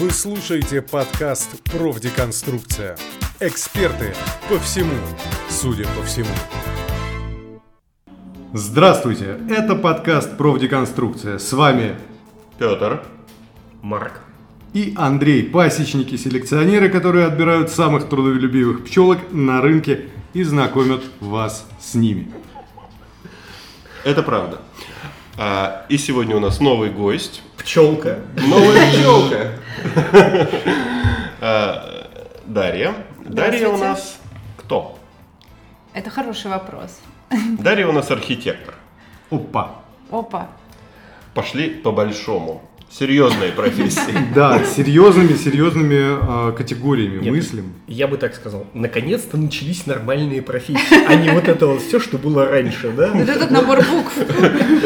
Вы слушаете подкаст «Профдеконструкция». Эксперты по всему, судя по всему. Здравствуйте, это подкаст «Профдеконструкция». С вами Петр. Марк. и Андрей, пасечники-селекционеры, которые отбирают самых трудолюбивых пчелок на рынке и знакомят вас с ними. Это правда. А, и сегодня у нас новый гость. Пчелка. Новая пчелка. А, Дарья. Дарья у нас кто? Это хороший вопрос. Darья у нас архитектор. Опа. Опа. Пошли по большому. Серьезные профессии. Да, серьезными, серьезными э, категориями Нет, мыслим. Я бы так сказал. Наконец-то начались нормальные профессии, а не вот это вот все, что было раньше, да? Вот этот набор букв.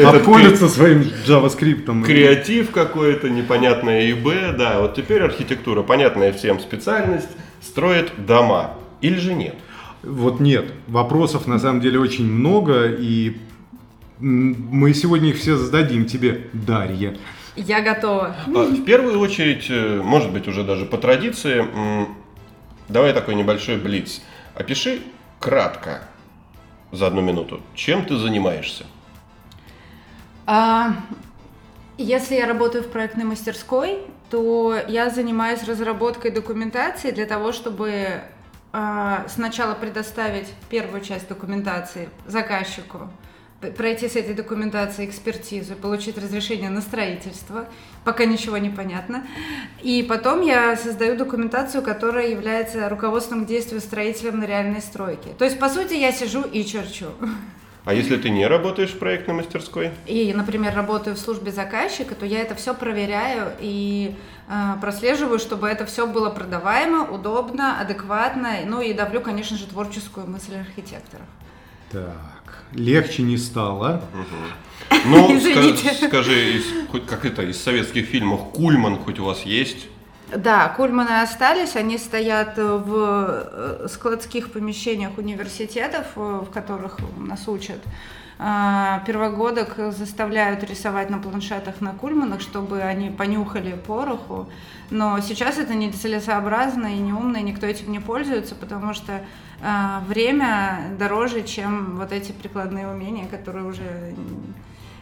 Обходятся своим JavaScript. Креатив какой-то, непонятное ИБ. Да, вот теперь архитектура, понятная всем специальность, строит дома. Или же нет? Вот нет, вопросов на самом деле очень много, и мы сегодня их все зададим тебе, Дарья. Я готова. А, В первую очередь, э, может быть, уже даже по традиции, давай такой небольшой блиц. Опиши кратко, за одну минуту, чем ты занимаешься. А, Если я работаю в проектной мастерской, то я занимаюсь разработкой документации для того, чтобы а, сначала предоставить первую часть документации заказчику, пройти с этой документацией экспертизу, получить разрешение на строительство, пока ничего не понятно. И потом я создаю документацию, которая является руководством к действию строителем на реальной стройке. То есть, по сути, я сижу и черчу. А если ты не работаешь в проектной мастерской? и, например, работаю в службе заказчика, то я это все проверяю и э, прослеживаю, чтобы это все было продаваемо, удобно, адекватно, ну и давлю, конечно же, творческую мысль архитекторов. Так, легче не стало. Ну, ска- Извините. скажи, из- хоть как это, из советских фильмов, Кульман хоть у вас есть? Да, кульманы остались, они стоят в э, складских помещениях университетов, э, в которых нас учат. А, Первогодок заставляют рисовать на планшетах на кульманах, чтобы они понюхали пороху. Но сейчас это нецелесообразно и неумно, и никто этим не пользуется, потому что а, время дороже, чем вот эти прикладные умения, которые уже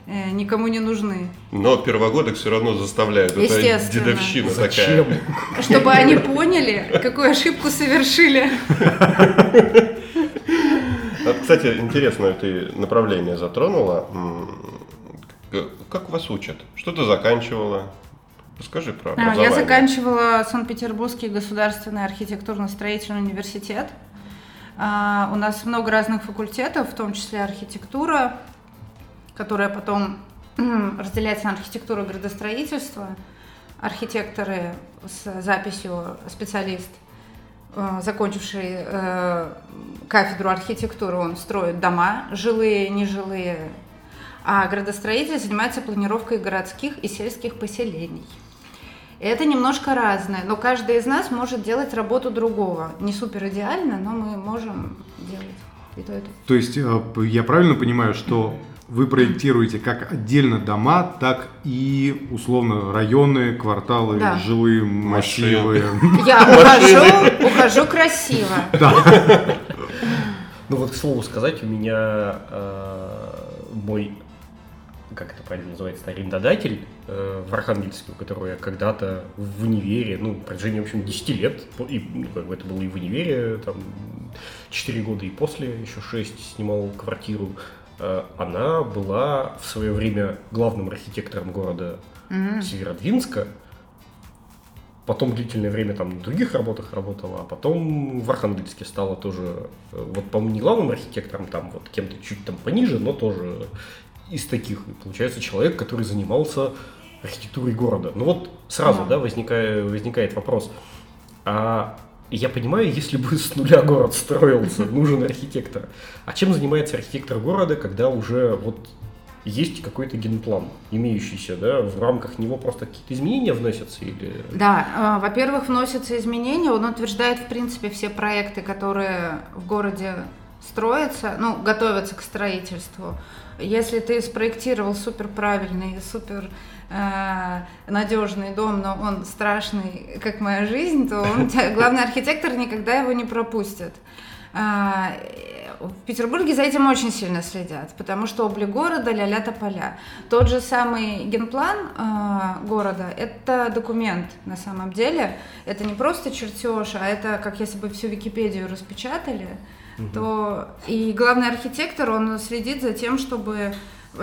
э, никому не нужны. Но первогодок все равно заставляют. Это Естественно. дедовщина Зачем? такая. Чтобы они поняли, какую ошибку совершили. Кстати, интересное ты направление затронула. Как вас учат? Что ты заканчивала? Расскажи про А, образование. Я заканчивала Санкт-Петербургский государственный архитектурно-строительный университет. А, У нас много разных факультетов, в том числе архитектура, которая потом разделяется на архитектуру и градостроительство. Архитекторы с записью специалист, э, закончивший э, кафедру архитектуры, он строит дома, жилые, нежилые, а градостроитель занимается планировкой городских и сельских поселений. Это немножко разное, но каждый из нас может делать работу другого. Не супер идеально, но мы можем делать и то, и то. То есть э, я правильно понимаю, что вы проектируете как отдельно дома, так и условно районы, кварталы, Да. жилые массивы. Я ухожу, ухожу красиво. Ну вот, к слову сказать, у меня э, мой, как это правильно называется, арендодатель э, в Архангельске, у которого я когда-то в универе, ну, в протяжении, в общем, 10 лет, и, ну, как бы это было и в универе, там, 4 года и после, еще 6, снимал квартиру, э, она была в свое время главным архитектором города Северодвинска, Потом длительное время там на других работах работала, а потом в Архангельске стала тоже, э, вот, по-моему, не главным архитектором, там вот кем-то чуть там пониже, но тоже из таких. И получается человек, который занимался архитектурой города. Ну вот сразу, Ага. да, возникает, возникает вопрос. А я понимаю, если бы с нуля город строился, нужен архитектор. А чем занимается архитектор города, когда уже вот есть какой-то генплан, имеющийся, да, в рамках него просто какие-то изменения вносятся или... Да, э, во-первых, вносятся изменения, он утверждает, в принципе, все проекты, которые в городе строятся, ну, готовятся к строительству. Если ты спроектировал супер правильный, супер э, надежный дом, но он страшный, как моя жизнь, то он, главный архитектор никогда его не пропустит. А, в Петербурге за этим очень сильно следят, потому что облик города ля-ля тополя. Тот же самый генплан э, города – это документ на самом деле. Это не просто чертеж, а это как если бы всю Википедию распечатали. Угу. То и главный архитектор он следит за тем, чтобы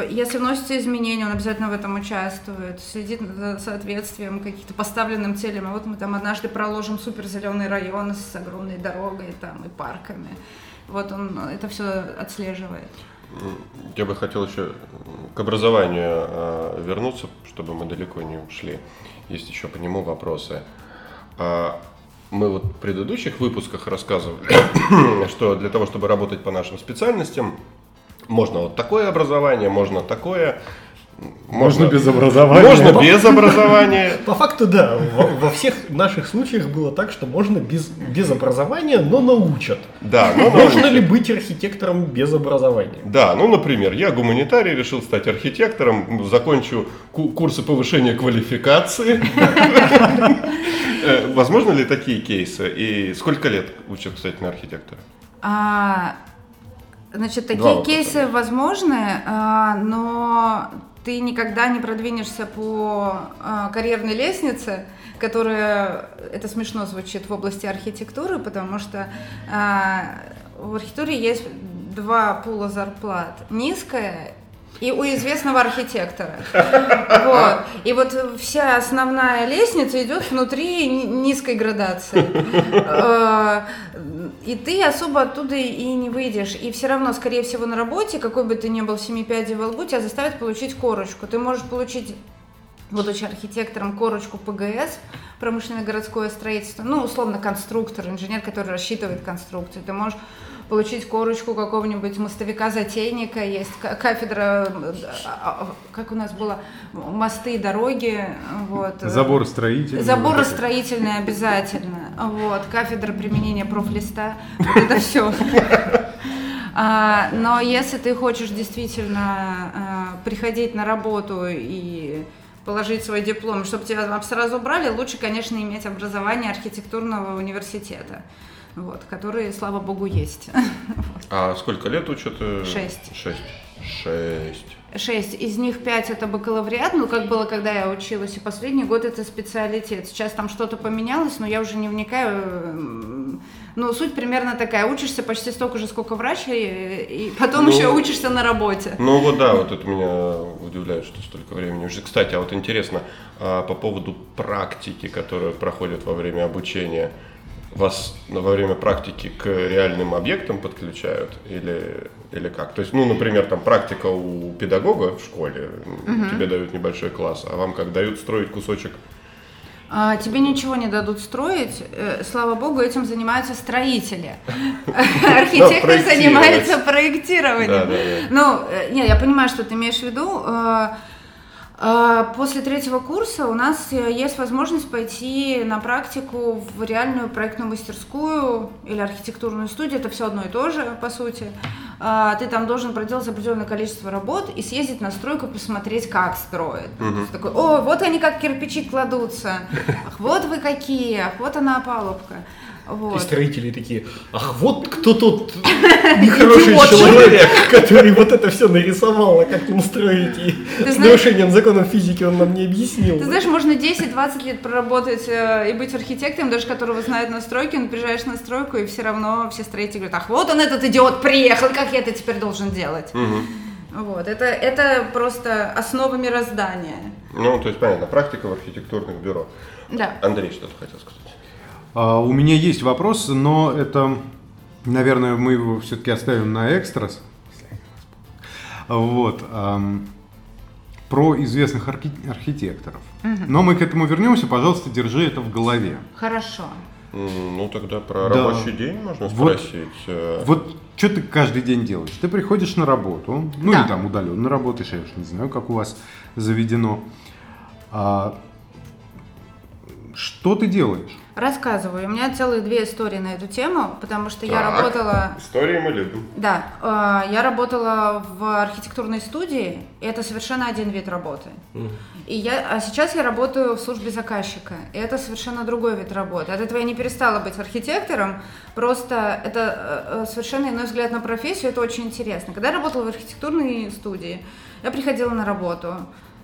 если вносятся изменения, он обязательно в этом участвует, следит за соответствием каких-то поставленным целям. А вот мы там однажды проложим супер зеленый район с огромной дорогой там, и парками. Вот он это все отслеживает. Я бы хотел еще к образованию э, вернуться, чтобы мы далеко не ушли. Есть еще по нему вопросы. А, мы вот в предыдущих выпусках рассказывали, что для того, чтобы работать по нашим специальностям, можно вот такое образование, можно такое. Можно, можно без образования. Можно без образования. По факту, да. Во, во всех наших случаях было так, что можно без, без образования, но научат. Да, но Можно научат. ли быть архитектором без образования? Да, ну, например, я гуманитарий, решил стать архитектором, закончу курсы повышения квалификации. Э, возможно ли такие кейсы? И сколько лет учат, кстати, на архитектора? А, Значит, такие кейсы возможны, а, но ты никогда не продвинешься по а, карьерной лестнице, которая, это смешно звучит в области архитектуры, потому что а, в архитектуре есть два пула зарплат. Низкая и у известного архитектора. Вот. И вот вся основная лестница идет внутри низкой градации. Э, и ты особо оттуда и не выйдешь. И все равно, скорее всего, на работе, какой бы ты ни был семи пядей во лбу, тебя заставят получить корочку. Ты можешь получить будучи архитектором, корочку ПГС, промышленное городское строительство, ну, условно, конструктор, инженер, который рассчитывает конструкцию. Ты можешь получить корочку какого-нибудь мостовика-затейника, есть кафедра, а, как у нас было, мосты, дороги, вот. Забор строительный. Заборы строительные обязательно, вот, кафедра применения профлиста, вот это все. А, но если ты хочешь действительно приходить на работу и положить свой диплом, чтобы тебя сразу брали, лучше, конечно, иметь образование архитектурного университета вот, которые, слава богу, есть. А сколько лет учат? Э, Шесть. Шесть. Шесть. Шесть. Из них пять это бакалавриат, ну, как было, когда я училась, и последний год это специалитет. Сейчас там что-то поменялось, но я уже не вникаю. Ну, суть примерно такая. Учишься почти столько же, сколько врач, и, и потом ну, еще учишься на работе. Ну, вот да, вот это меня удивляет, что столько времени уже. Кстати, а вот интересно, а по поводу практики, которая проходит во время обучения – вас во время практики к реальным объектам подключают или, или как? То есть, ну, например, там практика у педагога в школе, угу. тебе дают небольшой класс, а вам как дают строить кусочек а, тебе ничего не дадут строить. Э, слава богу, этим занимаются строители. Архитектор занимается проектированием. Ну, э, не, я понимаю, что ты имеешь в виду. А, после третьего курса у нас э, есть возможность пойти на практику в реальную проектную мастерскую или архитектурную студию. Это все одно и то же, по сути. А, ты там должен проделать определенное количество работ и съездить на стройку, посмотреть, как строят. Угу. Такой, о, вот они как кирпичи кладутся. Ах, вот вы какие, ах, вот она опалубка. Вот. И строители такие, ах, вот кто тут нехороший человек, который вот это все нарисовал, а как им строить, и с нарушением законов физики он нам не объяснил. Ты знаешь, можно 10-20 лет проработать э, и быть архитектором, даже которого знают на стройке, но приезжаешь на стройку, и все равно все строители говорят, ах, вот он этот идиот приехал, как я это теперь должен делать? Вот, это, это просто основа мироздания. Ну, то есть, понятно, практика в архитектурных бюро. Да. Андрей что-то хотел сказать. А, у меня есть вопрос, но это, наверное, мы его все-таки оставим на экстрас. Вот. Про известных архи- архитекторов. Угу. Но мы к этому вернемся. Пожалуйста, держи это в голове. Хорошо. Ну, тогда про да. рабочий день можно спросить. Вот, вот что ты каждый день делаешь? Ты приходишь на работу, ну да. или там удаленно работаешь, я уж не знаю, как у вас заведено. А, что ты делаешь? Рассказываю. У меня целые две истории на эту тему, потому что я Так. работала... Истории мы любим. Да, э, я работала в архитектурной студии, и это совершенно один вид работы. И я, а сейчас я работаю в службе заказчика, и это совершенно другой вид работы. От этого я не перестала быть архитектором, просто это э, э, совершенно иной взгляд на профессию, это очень интересно. Когда я работала в архитектурной студии, я приходила на работу,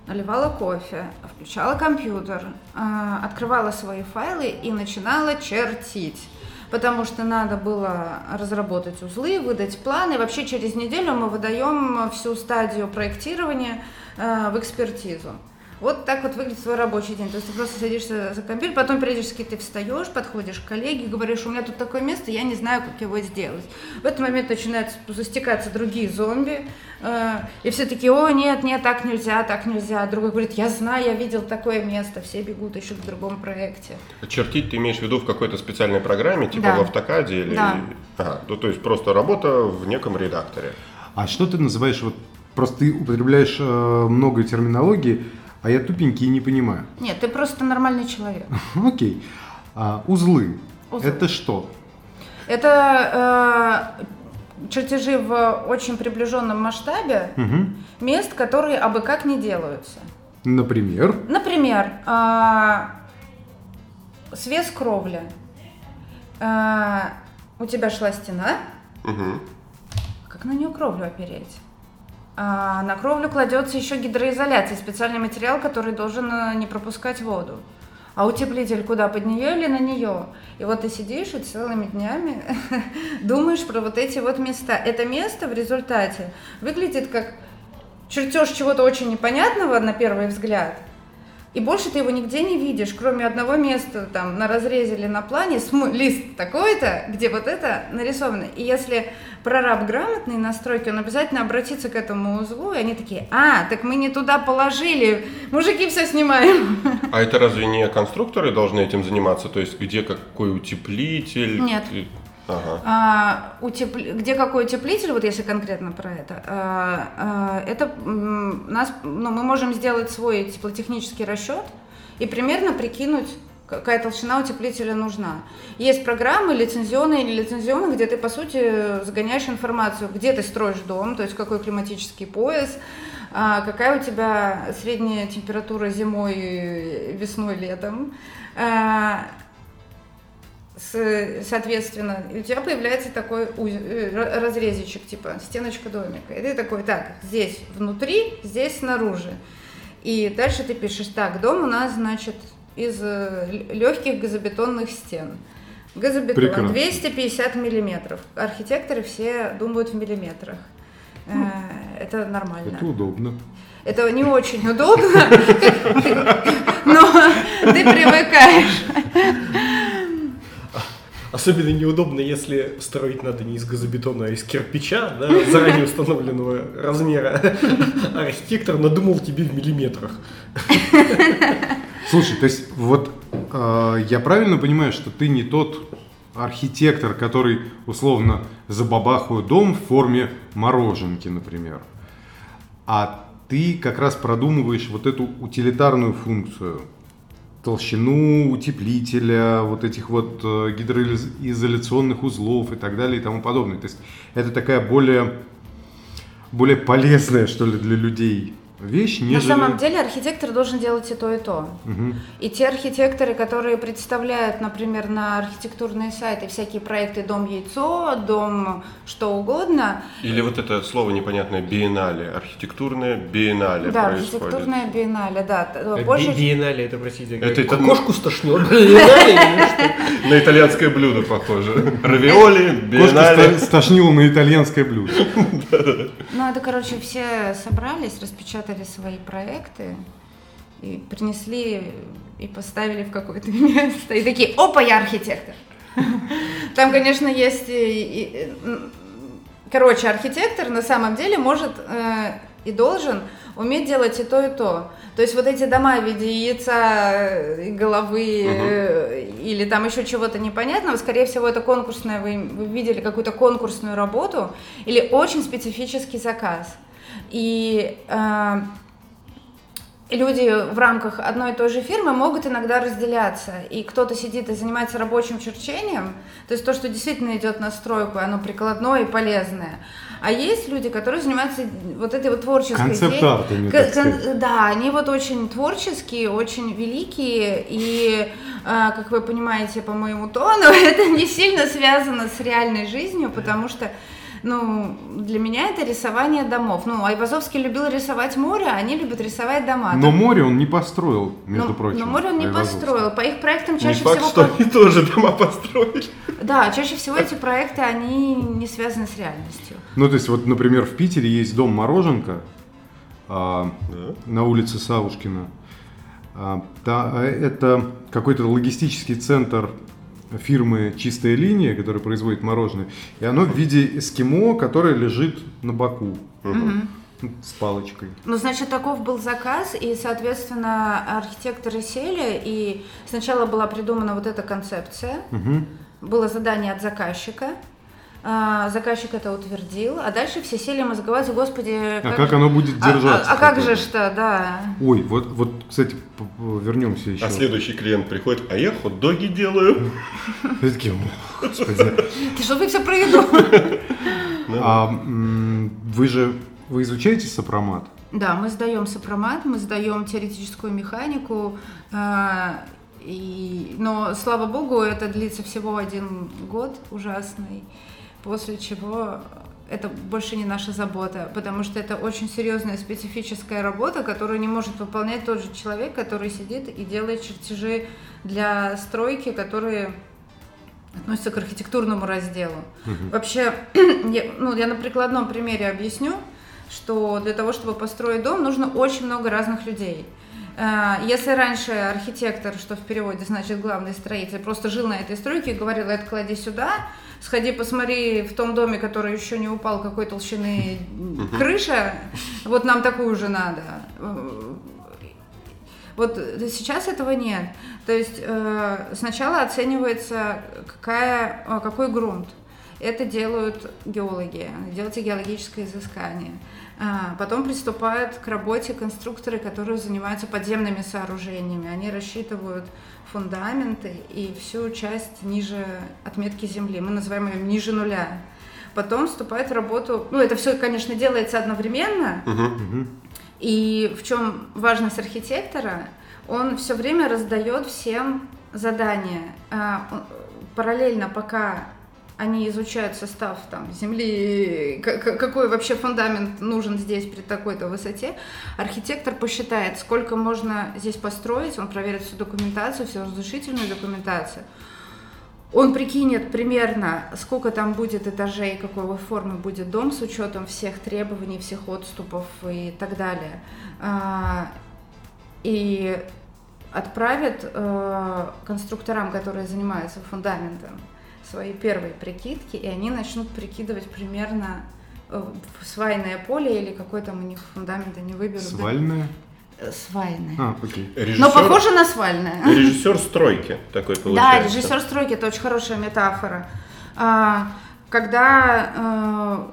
наливала кофе, включала компьютер, э, открывала свои файлы и начинала чертить. Потому что надо было разработать узлы, выдать планы. Вообще через неделю мы выдаем всю стадию проектирования э, в экспертизу. Вот так вот выглядит свой рабочий день. То есть ты просто садишься за компьютер, потом периодически ты встаешь, подходишь к коллеге, говоришь, у меня тут такое место, я не знаю, как его сделать. В этот момент начинают застекаться другие зомби, э, и все такие, о, нет, нет, так нельзя, так нельзя. А Другой говорит, я знаю, я видел такое место, все бегут, ищут в другом проекте. Чертить ты имеешь в виду в какой-то специальной программе, типа Да. в автокаде или... Да. Ага, ну, то есть просто работа в неком редакторе. А что ты называешь, вот просто ты употребляешь э, много терминологии, а я тупенький и не понимаю. Нет, ты просто нормальный человек. Окей. А, узлы. Узлы. Это что? Это э, чертежи в очень приближенном масштабе Мгм. мест, которые абы как не делаются. Например. Например, а, свес кровли. А, У тебя шла стена, Мгм. как на нее кровлю опереть? А на кровлю кладется еще гидроизоляция, специальный материал, который должен э, не пропускать воду. А утеплитель куда, под нее или на нее? И вот ты сидишь и целыми днями думаешь про вот эти вот места. Это место в результате выглядит как чертеж чего-то очень непонятного на первый взгляд. И больше ты его нигде не видишь, кроме одного места там на разрезе или на плане, см- лист такой-то, где вот это нарисовано. И если прораб грамотный настройки, он обязательно обратится к этому узлу, и они такие, а, так мы не туда положили, мужики все снимаем. А это разве не конструкторы должны этим заниматься? То есть где какой утеплитель? Нет. Ага. А, утепл- Где какой утеплитель, вот если конкретно про это, а, а, это нас, ну, мы можем сделать свой теплотехнический расчет и примерно прикинуть, какая толщина утеплителя нужна. Есть программы лицензионные или лицензионные, где ты, по сути, загоняешь информацию, где ты строишь дом, то есть какой климатический пояс, а, какая у тебя средняя температура зимой, весной, летом. С- соответственно, у тебя появляется такой э, ра- разрезичек, типа стеночка домика. И ты такой, так, здесь внутри, здесь снаружи. И дальше ты пишешь, так, дом у нас, значит, из легких газобетонных стен. Газобетон Прекрасно. 250 миллиметров. Архитекторы все думают в миллиметрах. Э, Это нормально. Это удобно. Это не очень удобно, но ты привыкаешь. Особенно неудобно, если строить надо не из газобетона, а из кирпича, да, заранее установленного размера. Архитектор надумал тебе в миллиметрах. Слушай, то есть вот э, я правильно понимаю, что ты не тот архитектор, который условно забабахает дом в форме мороженки, например, а ты как раз продумываешь вот эту утилитарную функцию, толщину утеплителя, вот этих вот э, гидроизоляционных узлов и так далее и тому подобное. То есть это такая более, более полезная, что ли, для людей вещь, На нежели... самом деле архитектор должен делать и то, и то. Мгм. И те архитекторы, которые представляют, например, на архитектурные сайты всякие проекты «Дом яйцо», «Дом что угодно», Или вот это слово непонятное биеннале, архитектурное биеннале да, происходит. архитектурная биеннале, да. Би- Больше... Биеннале, это, простите, Это- это- кошку стошнет. На итальянское блюдо похоже. Равиоли, Кошка биеннале. ста- стошнила на итальянское блюдо. Ну, это, короче, все собрались, распечатали свои проекты и принесли и поставили в какое-то место. И такие, опа, я архитектор. Там, конечно, есть... и- и- Короче, архитектор на самом деле может э, и должен уметь делать и то, и то. То есть вот эти дома в виде яйца, головы э, или там еще чего-то непонятного, скорее всего, это конкурсная, вы, вы видели какую-то конкурсную работу или очень специфический заказ. И э, люди в рамках одной и той же фирмы могут иногда разделяться. И кто-то сидит и занимается рабочим черчением, то есть то, что действительно идет на стройку, оно прикладное и полезное. А есть люди, которые занимаются вот этой вот творческой Концепт-артами, так сказать. Да, они вот очень творческие, очень великие, и, а, как вы понимаете по моему тону, это не сильно связано с реальной жизнью, потому что ну, для меня это рисование домов. Ну, Айвазовский любил рисовать море, а они любят рисовать дома. Но море он не построил, между но, прочим. но море он не построил. По их проектам Не чаще факт, всего... что они тоже дома построили. Да, чаще всего эти проекты, они не связаны с реальностью. Ну, то есть, вот, например, в Питере есть дом Мороженко а, Да. на улице Савушкина. А, да, а это какой-то логистический центр фирмы «Чистая линия», которая производит мороженое. И оно в виде эскимо, которое лежит на боку с палочкой. Ну, значит, таков был заказ, и, соответственно, архитекторы сели, и сначала была придумана вот эта концепция, Мгм. было задание от заказчика, заказчик это утвердил, а дальше все сели мозговать, господи, А как оно будет а- держаться? А, а как же что, да. Ой, вот, вот, кстати, вернемся еще. А следующий клиент приходит, а я хот-доги делаю. Такие, «О, господи. Ты что вы все еду? А вы же, вы изучаете сопромат? Да, мы сдаем сопромат, мы сдаем теоретическую механику, а, и, но, слава богу, это длится всего один год ужасный, после чего это больше не наша забота, потому что это очень серьезная специфическая работа, которую не может выполнять тот же человек, который сидит и делает чертежи для стройки, которые относятся к архитектурному разделу. Вообще, я, ну, я на прикладном примере объясню, что для того, чтобы построить дом, нужно очень много разных людей. Э, Если раньше архитектор, что в переводе значит главный строитель, просто жил на этой стройке и говорил, это клади сюда, сходи посмотри в том доме, который еще не упал, какой толщины крыша, вот нам такую же надо. Вот сейчас этого нет. То есть э, сначала оценивается, какая, какой грунт. Это делают геологи, делается геологическое изыскание. А, Потом приступают к работе конструкторы, которые занимаются подземными сооружениями. Они рассчитывают фундаменты и всю часть ниже отметки земли. Мы называем ее ниже нуля. Потом вступает в работу, ну это все, конечно, делается одновременно, и в чем важность архитектора, он все время раздает всем задания. А, Параллельно, пока они изучают состав там, земли, какой вообще фундамент нужен здесь при такой-то высоте, архитектор посчитает, сколько можно здесь построить, он проверит всю документацию, всю разрешительную документацию. Он прикинет примерно, сколько там будет этажей, какой формы будет дом с учетом всех требований, всех отступов и так далее. А, И отправит э, конструкторам, которые занимаются фундаментом, свои первые прикидки, и они начнут прикидывать примерно э, свайное поле или какой там у них фундамент, они выберут. Свальная? Э, Свайное. А, окей. Режиссер, Но похоже на свальное. режиссер стройки такой Да, получается. режиссер стройки это очень хорошая метафора. А, Когда э,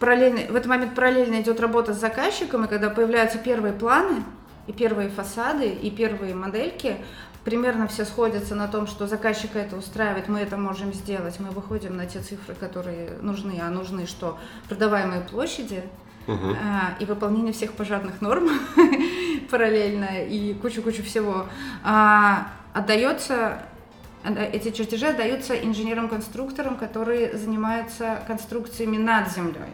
параллельно, в этот момент параллельно идет работа с заказчиком, и когда появляются первые планы, и первые фасады, и первые модельки, примерно все сходятся на том, что заказчика это устраивает, мы это можем сделать, мы выходим на те цифры, которые нужны, а нужны что? Продаваемые площади, Мгм. а, и выполнение всех пожарных норм параллельно и кучу-кучу всего, а, отдается, отда- эти чертежи отдаются инженерам-конструкторам, которые занимаются конструкциями над землей.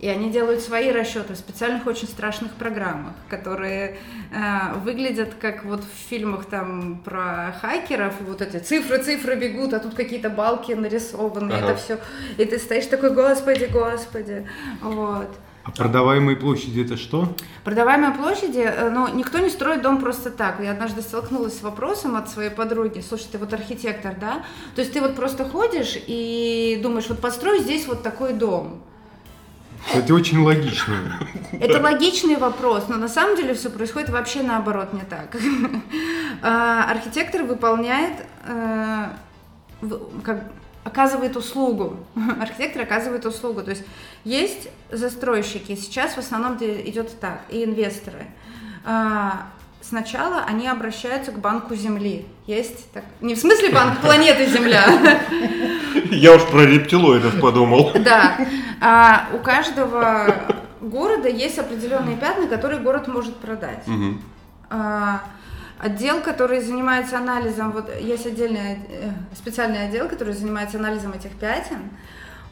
И они делают свои расчеты в специальных очень страшных программах, которые э, выглядят как вот в фильмах там про хакеров, вот эти цифры, цифры бегут, а тут какие-то балки нарисованы, Ага. это все. И ты стоишь такой, господи, господи. Вот. А продаваемые площади это что? Продаваемые площади, э, ну, никто не строит дом просто так. Я однажды столкнулась с вопросом от своей подруги, слушай, ты вот архитектор, да? То есть ты вот просто ходишь и думаешь, вот построй здесь вот такой дом. Это очень логично. Это логичный вопрос, но на самом деле все происходит вообще наоборот, не так. А, Архитектор выполняет, э, как оказывает услугу. Архитектор оказывает услугу. То есть есть застройщики, сейчас в основном идет так, и инвесторы. Сначала они обращаются к банку Земли. Есть так, не в смысле банк планеты Земля. Я уж про рептилоидов подумал. Да. А у каждого города есть определенные пятна, которые город может продать. Мгм. А, Отдел, который занимается анализом, вот есть отдельный э, специальный отдел, который занимается анализом этих пятен.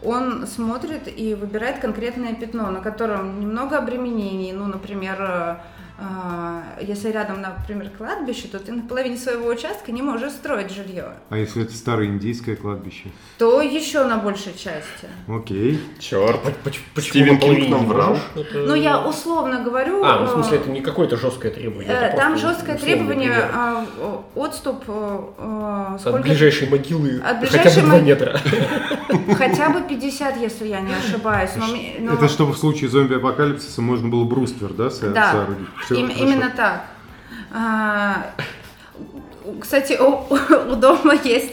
Он смотрит и выбирает конкретное пятно, на котором немного обременений. Ну, например, э, если рядом, например, кладбище, то ты на половине своего участка не можешь строить жилье. А если это старое индийское кладбище? То еще на большей части. Окей. Черт. Почему Кинг нам врал? Ну, я условно говорю. А, ну, в э, смысле, это не какое-то жесткое требование. э, Там жесткое требование, а, отступ э, э, От сколько- ближайшей могилы От хотя ближайшей бы 2 мо- метра. хотя бы 50, если я не ошибаюсь. Это чтобы в случае зомби-апокалипсиса можно было бруствер, Да, соорудить? Всё им- хорошо. именно так. А, Кстати, у, у дома есть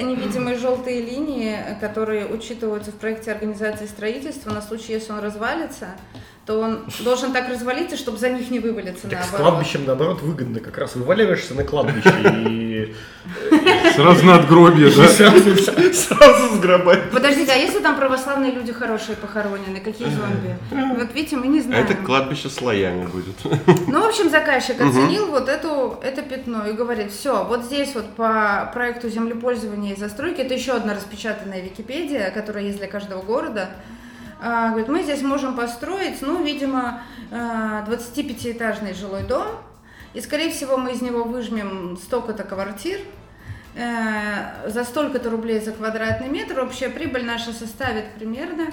невидимые желтые линии, которые учитываются в проекте организации строительства на случай, если он развалится, то он должен так развалиться, чтобы за них не вывалиться Так с наоборот. кладбищем, наоборот, выгодно. Как раз вываливаешься на кладбище и Сразу надгробие, и да? сразу сгробать. Подождите, а если там православные люди хорошие похоронены, какие зомби? Вот видите, мы не А знаем. это кладбище слоями будет. Ну, в общем, заказчик оценил вот эту, это пятно и говорит, все, вот здесь вот по проекту землепользования и застройки, это еще одна распечатанная Википедия, которая есть для каждого города, говорит, мы здесь можем построить, ну, видимо, а, 25-этажный жилой дом, и, скорее всего, мы из него выжмем столько-то квартир, э, за столько-то рублей за квадратный метр, общая прибыль наша составит примерно,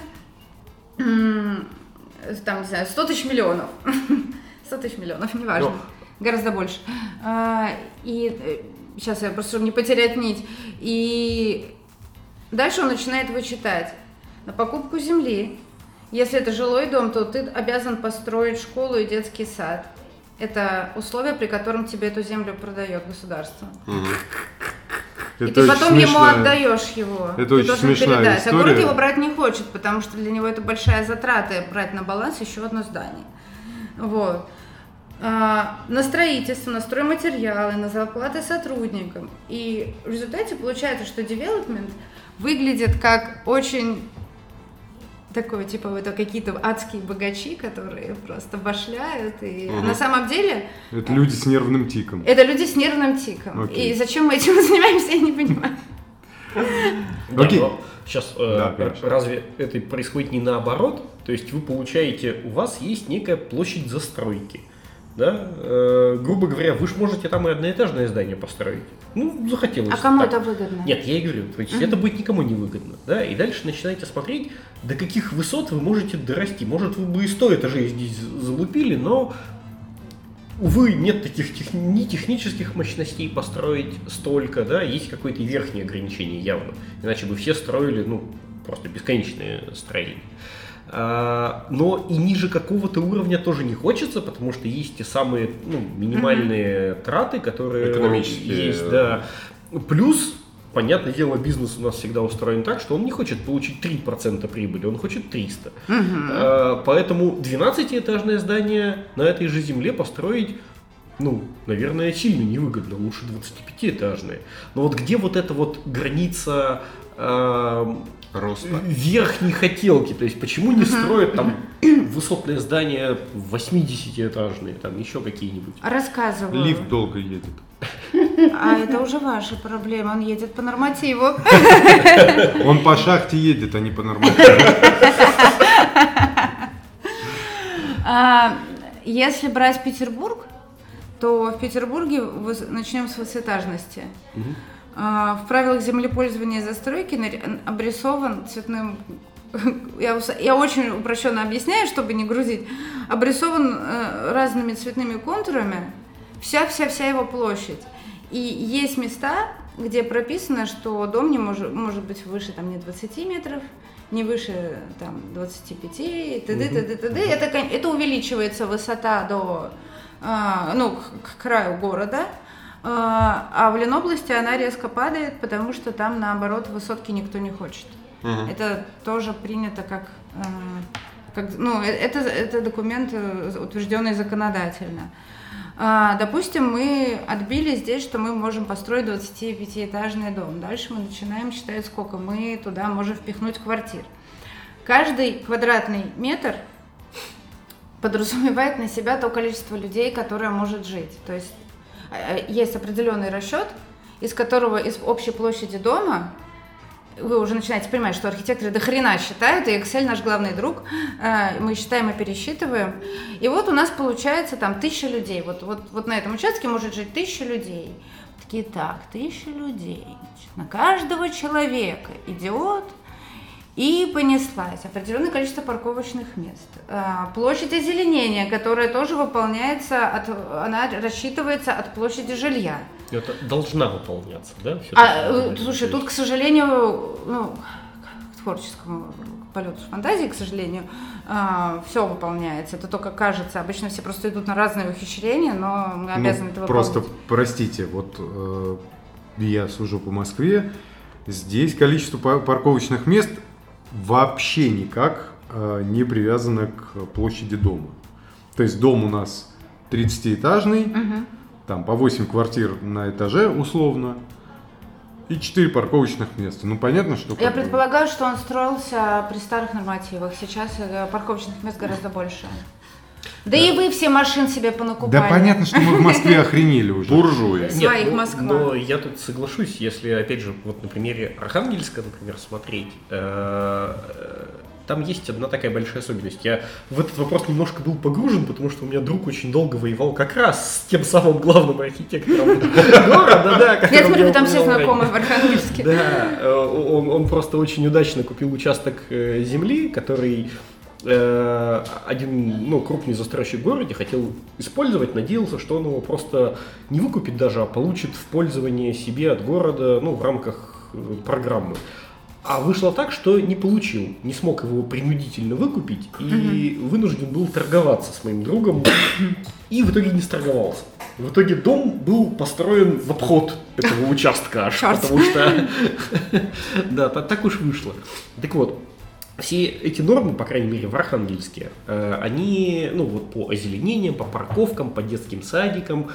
там, не знаю, 100 тысяч миллионов. 100 тысяч миллионов, неважно. Гораздо больше. А, И сейчас я просто, чтобы не потерять нить. И дальше он начинает вычитать. На покупку земли, если это жилой дом, то ты обязан построить школу и детский сад. Это условие, при котором тебе эту землю продает государство. и Это ты потом ему смешная- отдаешь его. Это Ты очень должен смешная передать. А город история. его брать не хочет, потому что для него это большая затрата брать на баланс еще одно здание. Вот. А, на строительство, на стройматериалы, на зарплаты сотрудникам. И в результате получается, что девелопмент выглядит как очень такой, типа, это какие-то адские богачи, которые просто башляют. И Мгм. на самом деле Это люди с нервным тиком. это люди с нервным тиком. Окей. И зачем мы этим занимаемся, я не понимаю. Окей. сейчас Да, э, разве это происходит не наоборот? То есть вы получаете, у вас есть некая площадь застройки. Да? Э, грубо говоря, вы же можете там и одноэтажное здание построить. Ну, захотелось. А кому так. это выгодно? Нет, я и говорю, то есть это будет никому не выгодно, да, и дальше начинаете смотреть, до каких высот вы можете дорасти. Может, вы бы и сто этажей здесь залупили, но, увы, нет таких тех- ни технических мощностей построить столько, да, есть какое-то верхнее ограничение явно, иначе бы все строили, ну, просто бесконечные строения. А, Но и ниже какого-то уровня тоже не хочется, потому что есть те самые ну, минимальные траты, которые Экономические. есть, да. Плюс, понятное дело, бизнес у нас всегда устроен так, что он не хочет получить 3% прибыли, он хочет 300. А, Поэтому 12-этажное здание на этой же земле построить ну, наверное, сильно невыгодно, лучше 25-этажные. Но вот где вот эта вот граница а, Роста. верхней хотелки, то есть почему не строят там высотное здание 80-этажные, там еще какие-нибудь? Рассказываю. Лифт долго едет. А это уже ваша проблема. Он едет по нормативу. Он по шахте едет, а не по нормальному. А, Если брать Петербург, то в Петербурге начнем с высоэтажности. А, В правилах землепользования и застройки обрисован цветным я, я очень упрощенно объясняю, чтобы не грузить, обрисован э, разными цветными контурами вся-вся-вся его площадь. И есть места, где прописано, что дом не может, может быть выше там, не 20 метров, не выше там, 25, т.д. т.д. т.д. Это, это увеличивается высота до, а, ну, к, к краю города, а а в Ленобласти она резко падает, потому что там, наоборот, высотки никто не хочет. Мгм. Это тоже принято как, э, как ну, э- это, это документ, э, утвержденный законодательно. А, допустим, мы отбили здесь, что мы можем построить 25-этажный дом. Дальше мы начинаем считать, сколько мы туда можем впихнуть квартир. Каждый квадратный метр подразумевает на себя то количество людей, которое может жить. То есть есть определенный расчет, из которого из общей площади дома вы уже начинаете понимать, что архитекторы до хрена считают, и Excel наш главный друг, э, мы считаем и пересчитываем. И вот у нас получается там тысяча людей. Вот, вот, вот на этом участке может жить тысяча людей. Такие, так, тысяча людей. На каждого человека идет и понеслась. Определенное количество парковочных мест. А, площадь озеленения, которая тоже выполняется, от, она рассчитывается от площади жилья. Это должна выполняться, да? А, э, слушай, тут, к сожалению, ну, к творческому полету фантазии, к сожалению, а, все выполняется. Это только кажется. Обычно все просто идут на разные ухищрения, но мы ну, обязаны ну, это выполнять. Просто, простите, вот э, я сужу по Москве, здесь количество парковочных мест вообще никак э, не привязано к площади дома. То есть дом у нас 30-этажный, угу. там по 8 квартир на этаже условно, и 4 парковочных места. Ну, понятно, что... Я предполагаю, что он строился при старых нормативах. Сейчас э, парковочных мест гораздо больше. Да, да и вы все машин себе понакупали. Да понятно, что мы в Москве охренели уже. Буржуи. Своих ну, Москва. Но я тут соглашусь, если, опять же, вот на примере Архангельска, например, смотреть, э, э, там есть одна такая большая особенность. Я в этот вопрос немножко был погружен, потому что у меня друг очень долго воевал как раз с тем самым главным архитектором города. Да, Я смотрю, там все знакомы в Архангельске. Да, э, он просто очень удачно купил участок земли, который Э, один ну, крупный застройщик в городе хотел использовать, надеялся, что он его просто не выкупит даже, а получит в пользование себе от города ну, в рамках э, программы. А вышло так, что не получил, не смог его принудительно выкупить и угу. вынужден был торговаться с моим другом и в итоге не сторговался. В итоге дом был построен в обход этого участка аж, потому что да, так уж вышло. Так вот, все эти нормы, по крайней мере в Архангельске, э, они, ну вот по озеленениям, по парковкам, по детским садикам, угу.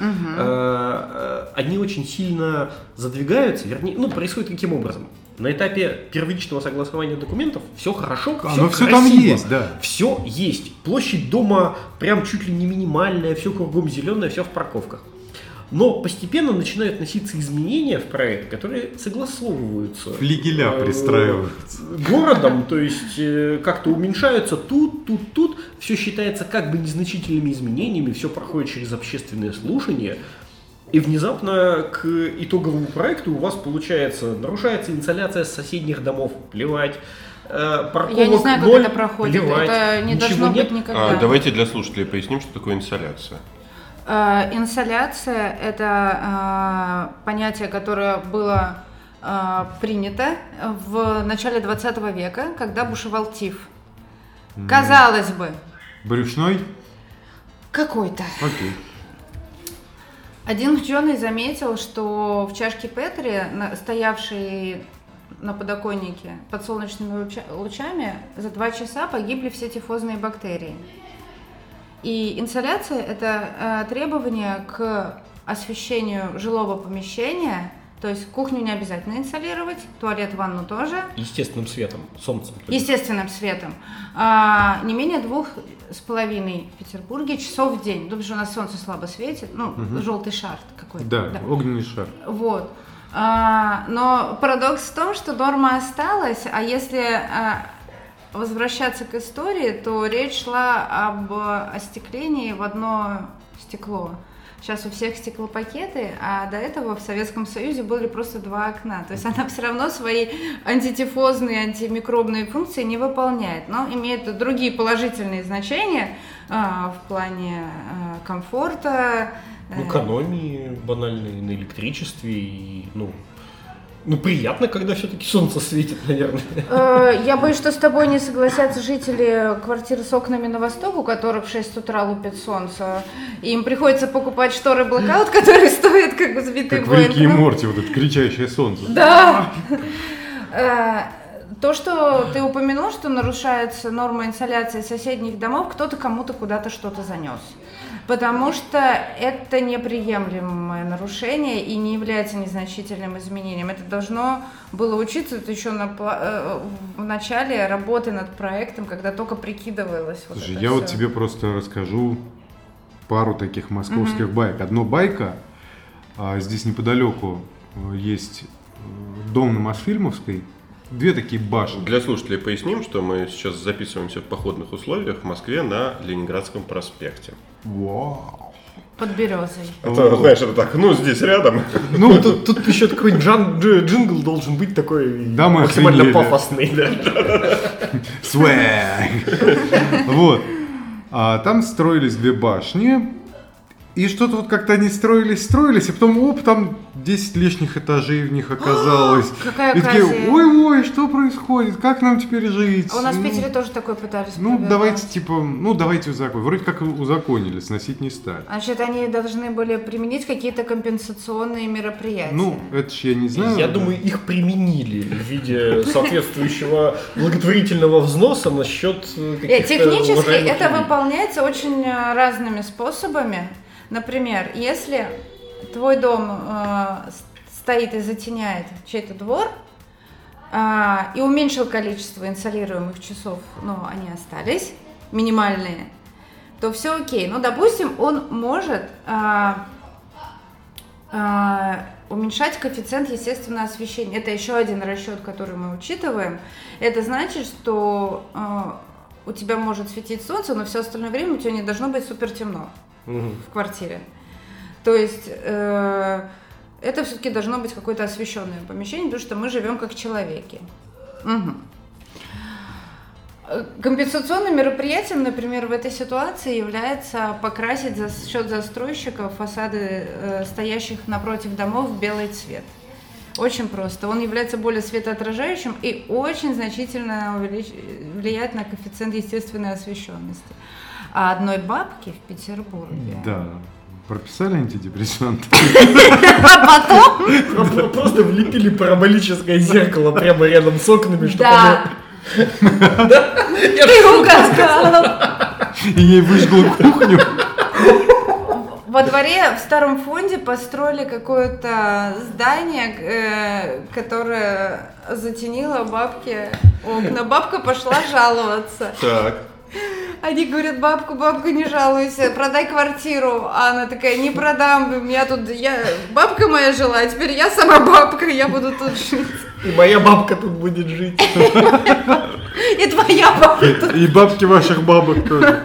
они очень сильно задвигаются, вернее, ну происходит каким образом? На этапе первичного согласования документов все хорошо, все, все там есть, да. Все есть. Площадь дома прям чуть ли не минимальная, все кругом зеленое, все в парковках. Но постепенно начинают носиться изменения в проект, которые согласовываются. Флигеля э, пристраиваются. Городом, то есть э, как-то уменьшаются тут, тут, тут. Все считается как бы незначительными изменениями, все проходит через общественное слушание. И внезапно к итоговому проекту у вас получается, нарушается инсоляция с соседних домов, плевать. Парковок э, Я не знаю, как это проходит. Плевать, это не должно нет. быть никогда. А, давайте для слушателей поясним, что такое инсоляция. Э, инсоляция – это э, понятие, которое было э, принято в начале 20 века, когда бушевал тиф. Казалось бы. Брюшной? Какой-то. Окей. Один ученый заметил, что в чашке Петри, стоявшей на подоконнике под солнечными лучами, за два часа погибли все тифозные бактерии. И инсоляция – это э, требование к освещению жилого помещения, то есть кухню не обязательно инсолировать, туалет, ванну тоже. Естественным светом, солнцем. Естественным светом. А, не менее двух с половиной в Петербурге часов в день. Думаю, что у нас солнце слабо светит, ну, угу. желтый шар какой-то. Да, да, огненный шар. Вот. А, но парадокс в том, что норма осталась, а если а, возвращаться к истории, то речь шла об остеклении в одно стекло. Сейчас у всех стеклопакеты, а до этого в Советском Союзе были просто два окна. То есть она все равно свои антитифозные, антимикробные функции не выполняет, но имеет другие положительные значения э, в плане э, комфорта. Э, экономии банальной на электричестве и ну, ну, приятно, когда все-таки солнце светит, наверное. Э, я боюсь, что с тобой не согласятся жители квартиры с окнами на восток, у которых в 6 утра лупит солнце. И им приходится покупать шторы блокаут, которые стоят как сбитый Как в Рике и Морти, вот это кричащее солнце. Да. Э, то, что ты упомянул, что нарушается норма инсоляции соседних домов, кто-то кому-то куда-то что-то занес. Потому что это неприемлемое нарушение и не является незначительным изменением. Это должно было учиться еще на, э, в начале работы над проектом, когда только прикидывалось. Вот Слушай, это я вот всё. тебе просто расскажу пару таких московских байк. Одно байка, а, здесь неподалеку э, есть э, дом на Мосфильмовской, две такие башни. Для слушателей поясним, что мы сейчас записываемся в походных условиях в Москве на Ленинградском проспекте. Вау. Под березой. А то, знаешь, это так, ну, здесь рядом. Ну, Тут, тут еще такой джан- дж- джингл должен быть такой Да, мы максимально охренели. пафосный. Да. Свэг. Вот. А там строились две башни. И что-то вот как-то они строились, строились, и потом, оп, там 10 лишних этажей в них оказалось. Какая и такие, ой-ой, что происходит, как нам теперь жить? А у нас в Ну, Питере тоже такое пытались Ну, провернуть. давайте, типа, ну, давайте узаконим. Вроде как узаконили, сносить не стали. Значит, они должны были применить какие-то компенсационные мероприятия. Ну, это ж я не знаю. Я да. думаю, их применили в виде соответствующего благотворительного взноса на счет э, Э, каких-то Технически уважаемых это выполняется очень э, разными способами. Например, если твой дом э, стоит и затеняет чей-то двор, а, и уменьшил количество инсолируемых часов, но они остались, минимальные, то все окей. Ну, допустим, он может а, а, уменьшать коэффициент естественного освещения. Это еще один расчет, который мы учитываем. Это значит, что а, у тебя может светить солнце, но все остальное время у тебя не должно быть супер темно В квартире. То есть э, это все-таки должно быть какое-то освещенное помещение, потому что мы живем как человеки. Э, Компенсационным мероприятием, например, в этой ситуации является покрасить за счет застройщиков фасады э, стоящих напротив домов в белый цвет. Очень просто. Он является более светоотражающим и очень значительно влияет на коэффициент естественной освещенности. А одной бабки в Петербурге. Да. Прописали антидепрессанты. А потом, Просто, влепили параболическое зеркало прямо рядом с окнами, чтобы да, оно- ты угадал. И ей выжгло кухню. Во дворе в старом фонде построили какое-то здание, э, которое затенило бабке окна. Бабка пошла жаловаться. Так. Они говорят, бабку, бабку, не жалуйся, продай квартиру. А она такая, не продам, меня тут, я, бабка моя жила, а теперь я сама бабка, я буду тут жить. И моя бабка тут будет жить. И твоя бабка. И бабки ваших бабок тоже.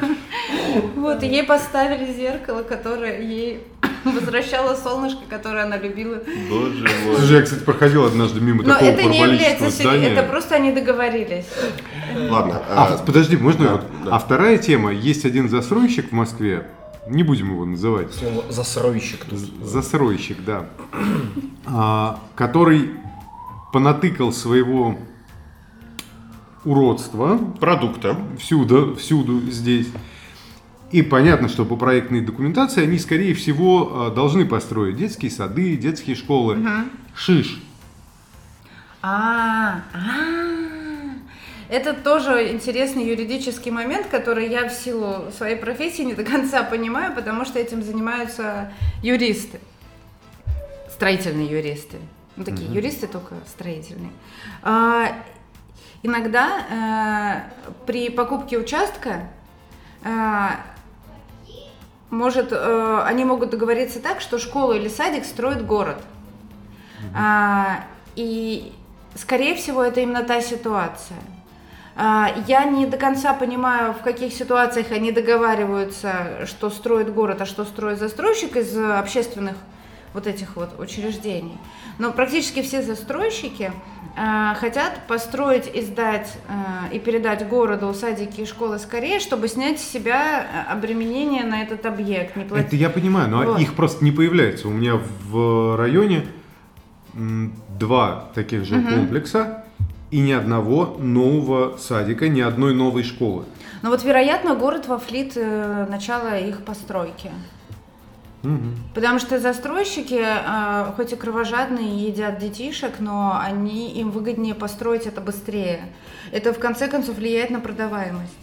Вот, и ей поставили зеркало, которое ей возвращало солнышко, которое она любила. Боже мой. Слушай, я, кстати, проходил однажды мимо Но такого это не является здания. это просто они договорились. Ладно. А, а, подожди, можно да, вот? да. А вторая тема. Есть один застройщик в Москве, не будем его называть, Слово засройщик тут. застройщик, да, а, который понатыкал своего уродства Продукта. всюду, всюду здесь. И понятно, что по проектной документации они, скорее всего, а, должны построить детские сады, детские школы. Шиш. А, а. Это тоже интересный юридический момент, который я в силу своей профессии не до конца понимаю, потому что этим занимаются юристы, строительные юристы. Ну, такие юристы, только строительные. А, иногда э, при покупке участка э, может, э, они могут договориться так, что школу или садик строит город. А, и, скорее всего, это именно та ситуация. А, я не до конца понимаю, в каких ситуациях они договариваются, что строит город, а что строит застройщик из общественных вот этих вот учреждений. Но практически все застройщики хотят построить и сдать э, и передать городу садики и школы скорее, чтобы снять с себя э, обременение на этот объект. Не платить Это я понимаю, но Вот. их просто не появляется. У меня в районе два таких же комплекса и ни одного нового садика, ни одной новой школы. Но вот, вероятно, город вовлит э, начало их постройки. Мгм. Потому что застройщики, э, хоть и кровожадные, едят детишек, но они, им выгоднее построить это быстрее. Это, в конце концов, влияет на продаваемость.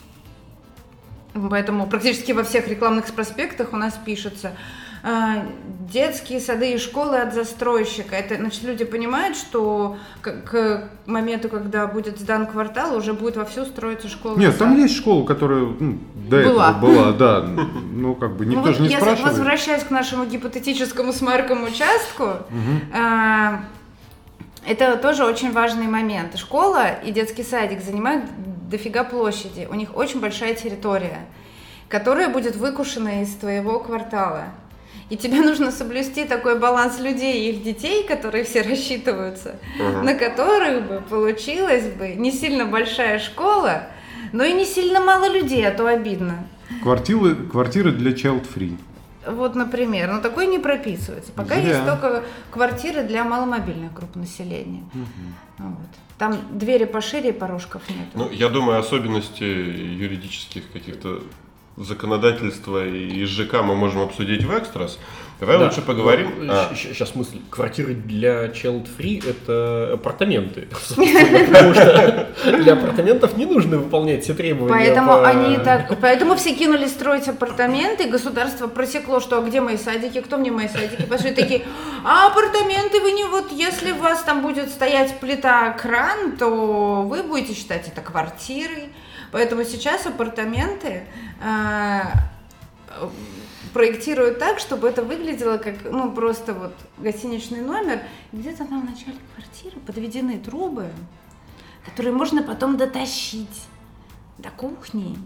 Поэтому практически во всех рекламных проспектах у нас пишется детские сады и школы от застройщика. Это, значит, люди понимают, что к, моменту, когда будет сдан квартал, уже будет вовсю строиться школа. Нет, там есть школа, которая ну, до Была. этого была, да. Ну, как бы Ну никто вот же не если спрашивает. возвращаясь к нашему гипотетическому с Марком участку, а, это тоже очень важный момент. Школа и детский садик занимают дофига площади. У них очень большая территория, которая будет выкушена из твоего квартала. И тебе нужно соблюсти такой баланс людей и их детей, которые все рассчитываются, на которых бы получилась бы не сильно большая школа, но и не сильно мало людей, а то обидно. Квартиры, квартиры для child free. Вот, например, но такое не прописывается. Пока Зря. есть только квартиры для маломобильных групп населения. Вот. Там двери пошире, порожков нет. Ну, я думаю, особенности юридических каких-то законодательства и ЖК мы можем обсудить в экстрас. Давай Да. лучше поговорим. Ну, А, Сейчас мысль. Квартиры для child free это апартаменты. Потому что для апартаментов не нужно выполнять все требования. Поэтому по- они так, поэтому все кинулись строить апартаменты, государство просекло, что а где мои садики, кто мне мои садики, пошли такие, а апартаменты вы не вот, если у вас там будет стоять плита кран, то вы будете считать это квартирой, поэтому сейчас апартаменты а, проектируют так, чтобы это выглядело как, ну, просто вот гостиничный номер. Где-то там в начале квартиры подведены трубы, которые можно потом дотащить до кухни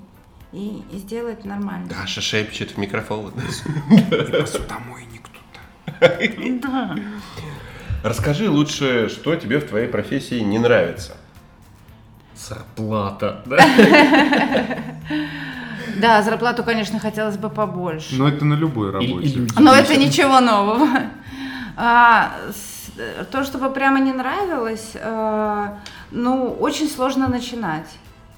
и, и сделать нормально. Даша шепчет в микрофон. Посудомойник тут. Да. Расскажи лучше, что тебе в твоей профессии не нравится. Зарплата. да? Да, зарплату, конечно, хотелось бы побольше. Но это на любой работе. люди. Но это ничего нового. А, э, то, чтобы прямо не нравилось, а, ну, очень сложно начинать.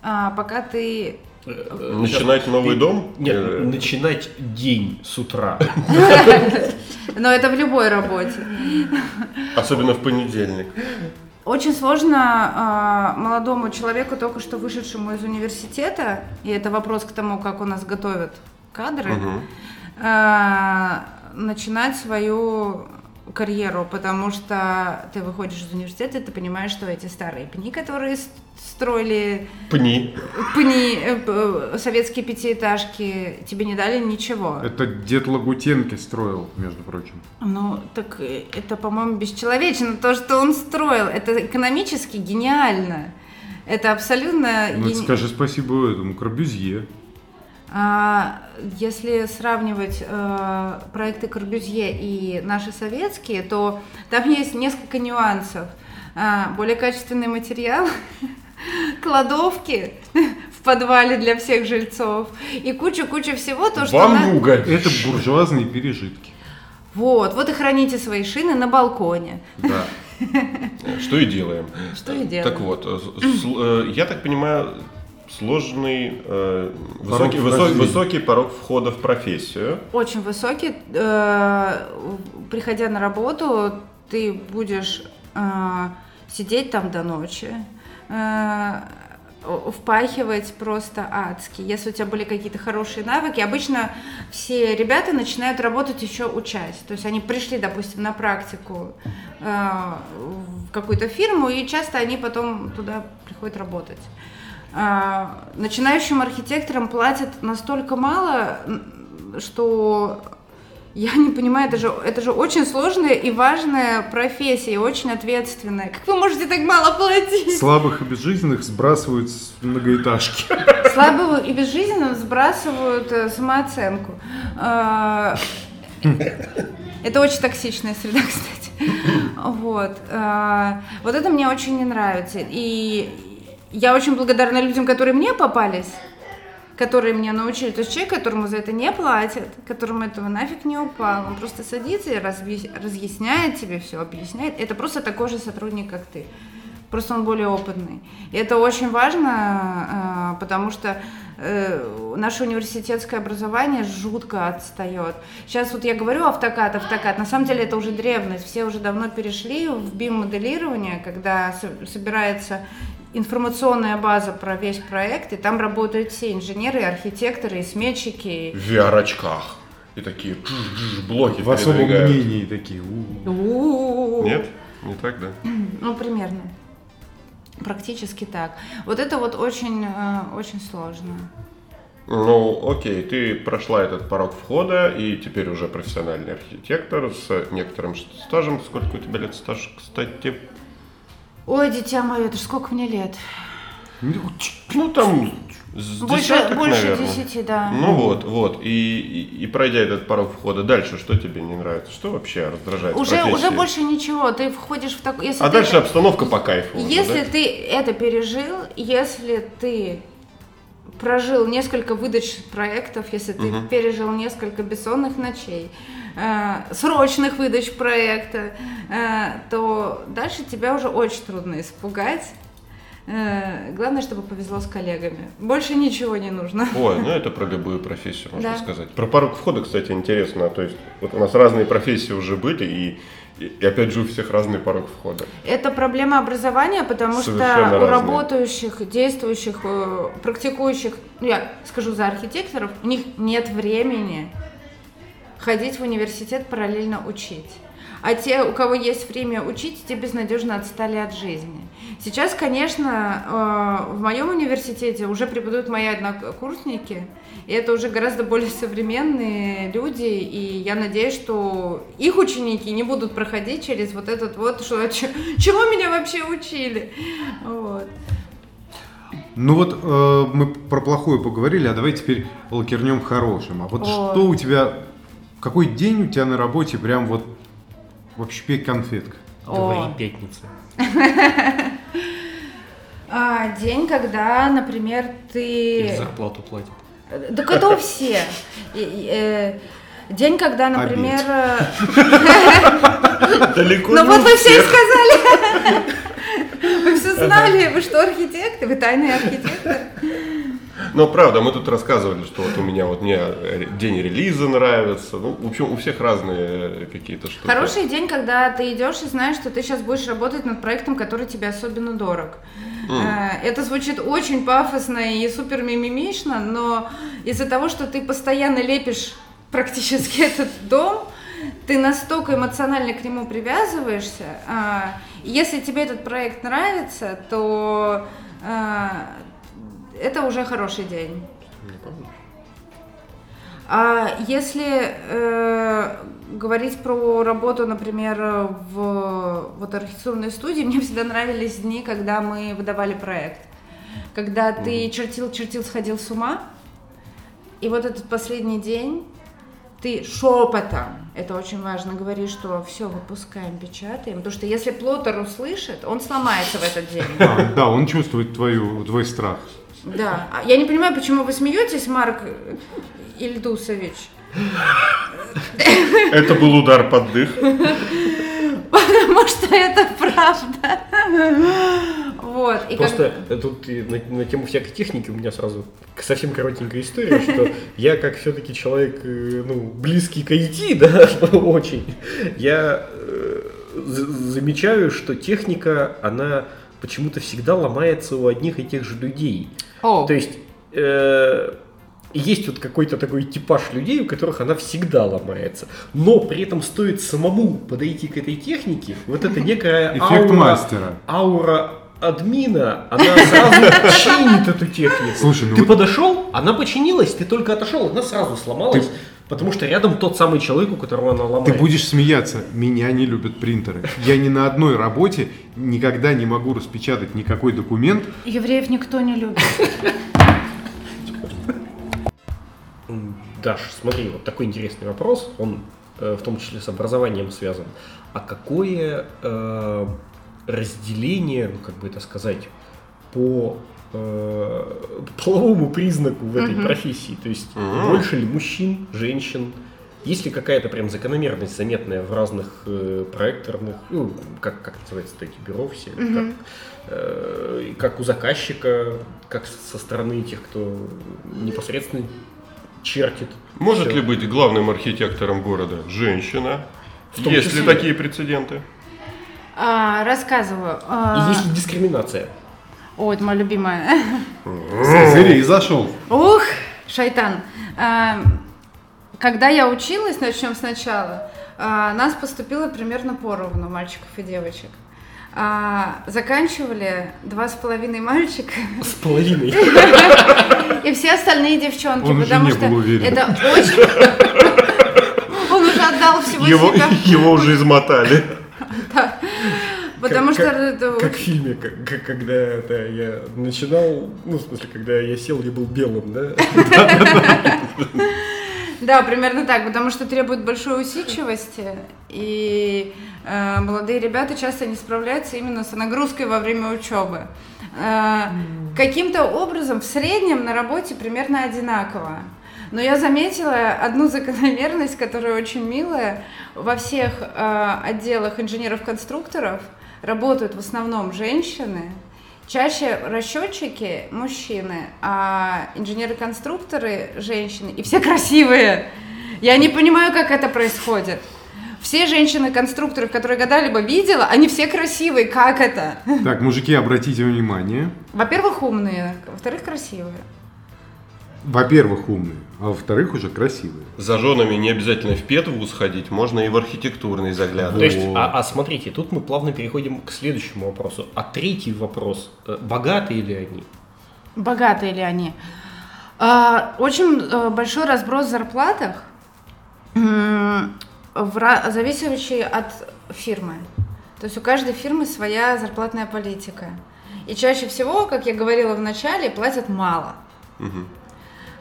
А, пока ты... Э, Начинать новый дом? Нет, Э, начинать день с утра. Но это в любой работе. Особенно в понедельник. Очень сложно а, молодому человеку, только что вышедшему из университета, и это вопрос к тому, как у нас готовят кадры, Мгм. а, начинать свою карьеру, потому что ты выходишь из университета, и ты понимаешь, что эти старые пни, которые строили Пни. пни, э, э, советские пятиэтажки, тебе не дали ничего. Это дед Лагутенки строил, между прочим. Ну, так э, это, по-моему, бесчеловечно, то, что он строил. Это экономически гениально. Это абсолютно... Ну, гени- скажи спасибо этому Корбюзье. А, если сравнивать э, проекты Корбюзье и наши советские, то там есть несколько нюансов. А, более качественный материал, кладовки в подвале для всех жильцов и куча-куча всего, то, что... на- Вануга. Это буржуазные пережитки. Вот, вот и храните свои шины на балконе. Да. Что и делаем. Что и делаем. Так вот, э, э, я так понимаю, сложный, э, высокий, высо- вхождения. высокий порог входа в профессию. Очень высокий. Э, Приходя на работу, ты будешь э, сидеть там до ночи, э, впахивать просто адски. Если у тебя были какие-то хорошие навыки, обычно все ребята начинают работать еще учась. То есть они пришли, допустим, на практику э, в какую-то фирму, и часто они потом туда приходят работать. А, Начинающим архитекторам платят настолько мало, что я не понимаю, это же, это же очень сложная и важная профессия, и очень ответственная. Как вы можете так мало платить? Слабых и безжизненных сбрасывают с многоэтажки. Слабого и безжизненным сбрасывают э, самооценку. А, Это очень токсичная среда, кстати. Вот. А, Вот это мне очень не нравится. И я очень благодарна людям, которые мне попались, которые меня научили. То есть человек, которому за это не платят, которому этого нафиг не упало, он просто садится и разъясняет тебе все, объясняет. Это просто такой же сотрудник, как ты. Просто он более опытный. И это очень важно, а, потому что э, наше университетское образование жутко отстает. Сейчас вот я говорю автокад, автокад, на самом деле это уже древность, все уже давно перешли в BIM-моделирование, когда собирается информационная база про весь проект, и там работают все инженеры, архитекторы, и сметчики. В VR-очках. И такие блоки В особом мнении такие. Нет? Не так, да? Ну, примерно. Практически так. Вот это вот очень, э, очень сложно. Ну, окей, ты прошла этот порог входа, и теперь уже профессиональный архитектор с некоторым стажем. Сколько у тебя лет стаж, кстати? Ой, дитя мое, это ж сколько мне лет? Ну, там с больше, десяток, больше наверное. десяти, да. Ну вот, вот. И, и, и пройдя этот порог входа, дальше что тебе не нравится? Что вообще раздражает Уже, профессии? уже больше ничего. Ты входишь в такой... А дальше обстановка по кайфу. уже, Если да? ты это пережил, если ты прожил несколько выдач проектов, если ты Мгм. пережил несколько бессонных ночей, э, срочных выдач проекта, э, то дальше тебя уже очень трудно испугать. Э, главное, чтобы повезло с коллегами. Больше ничего не нужно. Ой, ну это про любую профессию, можно Да. сказать. Про порог входа, кстати, интересно. То есть вот у нас разные профессии уже были, и, и, опять же у всех разный порог входа. Это проблема образования, потому Совершенно что у разные. работающих, действующих, э, практикующих, ну я скажу за архитекторов, у них нет времени ходить в университет параллельно учить. А те, у кого есть время учить, те безнадежно отстали от жизни. Сейчас, конечно, э, в моем университете уже преподают мои однокурсники, и это уже гораздо более современные люди, и я надеюсь, что их ученики не будут проходить через вот этот вот, что ч- чему меня вообще учили. Вот. Ну вот э, мы про плохое поговорили, а давай теперь лакернем хорошим. А вот О. что у тебя, какой день у тебя на работе прям вот вообще конфетка? Говори пятница. А, день, когда, например, Или ты... зарплату платят. Так это и, э, День, когда, например... э, Далеко Ну вот вы все и сказали. Вы все знали, вы что, архитектор? Вы тайный архитектор? Но правда, мы тут рассказывали, что вот у меня вот мне э, день релиза нравится. Ну, в общем, у всех разные э, какие-то штуки. Хороший день, когда ты идешь и знаешь, что ты сейчас будешь работать над проектом, который тебе особенно дорог. Э, Это звучит очень пафосно и супер мимимишно, но из-за того, что ты постоянно лепишь практически этот дом, ты настолько эмоционально к нему привязываешься. и Если тебе этот проект нравится, то это уже хороший день. А если э, говорить про работу, например, в вот архитектурной студии, мне всегда нравились дни, когда мы выдавали проект. Когда ты чертил, чертил, сходил с ума, и вот этот последний день ты шепотом, это очень важно, говоришь, что все, выпускаем, печатаем, потому что если плотер услышит, он сломается в этот день. А, да, он чувствует твою, твой страх. Да. А Я не понимаю, почему вы смеетесь, Марк Ильдусович. Это был удар под дых. Потому что это правда. Вот. И как- Просто э, тут на, на тему всякой техники у меня сразу совсем коротенькая история, что я как все-таки человек, э, ну, близкий к IT, да, очень, я э, за- замечаю, что техника, она почему-то всегда ломается у одних и тех же людей. О, То есть э, есть вот какой-то такой типаж людей, у которых она всегда ломается. Но при этом стоит самому подойти к этой технике, вот это некая Эффект аура, мастера. аура админа, она сразу чинит эту технику. Слушай, ну ты вот- подошел, она починилась, ты только отошел, она сразу сломалась, потому что рядом тот самый человек, у которого она Ты ломается. будешь смеяться, меня не любят принтеры. Я ни на одной работе никогда не могу распечатать никакой документ. евреев никто не любит. Даш, смотри, вот такой интересный вопрос, он э, в том числе с образованием связан. А какое э, разделение, ну как бы это сказать, по э, половому признаку в этой Мгм. профессии? То есть Мгм. больше ли мужчин, женщин? Есть ли какая-то прям закономерность заметная в разных э, проекторных, ну, как, как называется эти бюро все, как, э, как у заказчика, как со стороны тех, кто непосредственно чертит. Может всё? ли быть главным архитектором города женщина? В том Есть ли числе. такие прецеденты? А, рассказываю. А, И есть ли дискриминация? О, это моя любимая. Зырей зашел. Ух, шайтан. А, Когда я училась, начнем сначала, а, нас поступило примерно поровну мальчиков и девочек. А, Заканчивали два с половиной мальчика С половиной. и все остальные девчонки, Он уже потому что это очень... Он уже отдал всего Его, себя. его уже измотали. Потому Как- что как- это Как в фильме, как- как- когда это я начинал, ну, в смысле, когда я сел, я был белым, да? Да, примерно так, потому что требует большой усидчивости, и э, молодые ребята часто не справляются именно с нагрузкой во время учебы. Э, каким-то образом в среднем на работе примерно одинаково. Но я заметила одну закономерность, которая очень милая. Во всех э, отделах инженеров-конструкторов работают в основном женщины, Чаще расчетчики мужчины, а инженеры-конструкторы женщины. И все красивые. Я не понимаю, как это происходит. Все женщины-конструкторы, которые я когда-либо видела, они все красивые. Как это? Так, мужики, обратите внимание. Во-первых, умные, во-вторых, красивые. Во-первых, умные, а во-вторых, уже красивые. За женами не обязательно в педвуз ходить, можно и в архитектурный То заглядывать. есть, а, а смотрите, тут мы плавно переходим к следующему вопросу. А третий вопрос, э, богатые ли они? Богатые ли они? А, Очень э, большой разброс в зарплатах, в зависящий от фирмы. То есть у каждой фирмы своя зарплатная политика. И чаще всего, как я говорила в начале, платят мало. Мгм.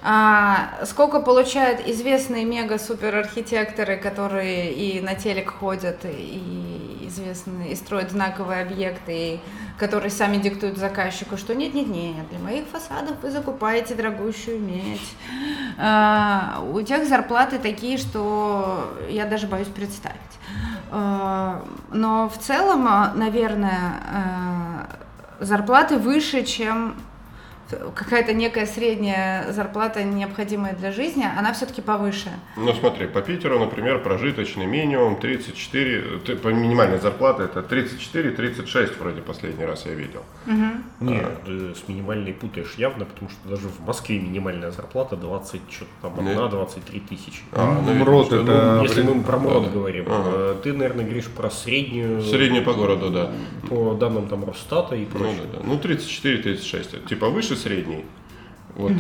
А, сколько получают известные мега-супер-архитекторы, которые и на телек ходят, и известные, и строят знаковые объекты, и которые сами диктуют заказчику, что нет-нет-нет, для моих фасадов вы закупаете дорогущую медь. А, у тех зарплаты такие, что я даже боюсь представить. А, но в целом, а, наверное, а, зарплаты выше, чем какая-то некая средняя зарплата, необходимая для жизни, она все-таки повыше. Ну смотри, по Питеру, например, прожиточный минимум 34, т- по минимальной зарплате это 34-36 вроде последний раз я видел. Нет, э, с минимальной путаешь явно, потому что даже в Москве минимальная зарплата 20, что-то там, Нет. 1-23 тысячи. А, ну, МРОД видно, что, это- ну, Если мы про МРОД Ага. говорим, Ага. э, ты, наверное, говоришь про среднюю... Среднюю по городу, да. По данным там Росстата и Ну, прочее. да, да. ну 34-36, это типа выше средней. Вот,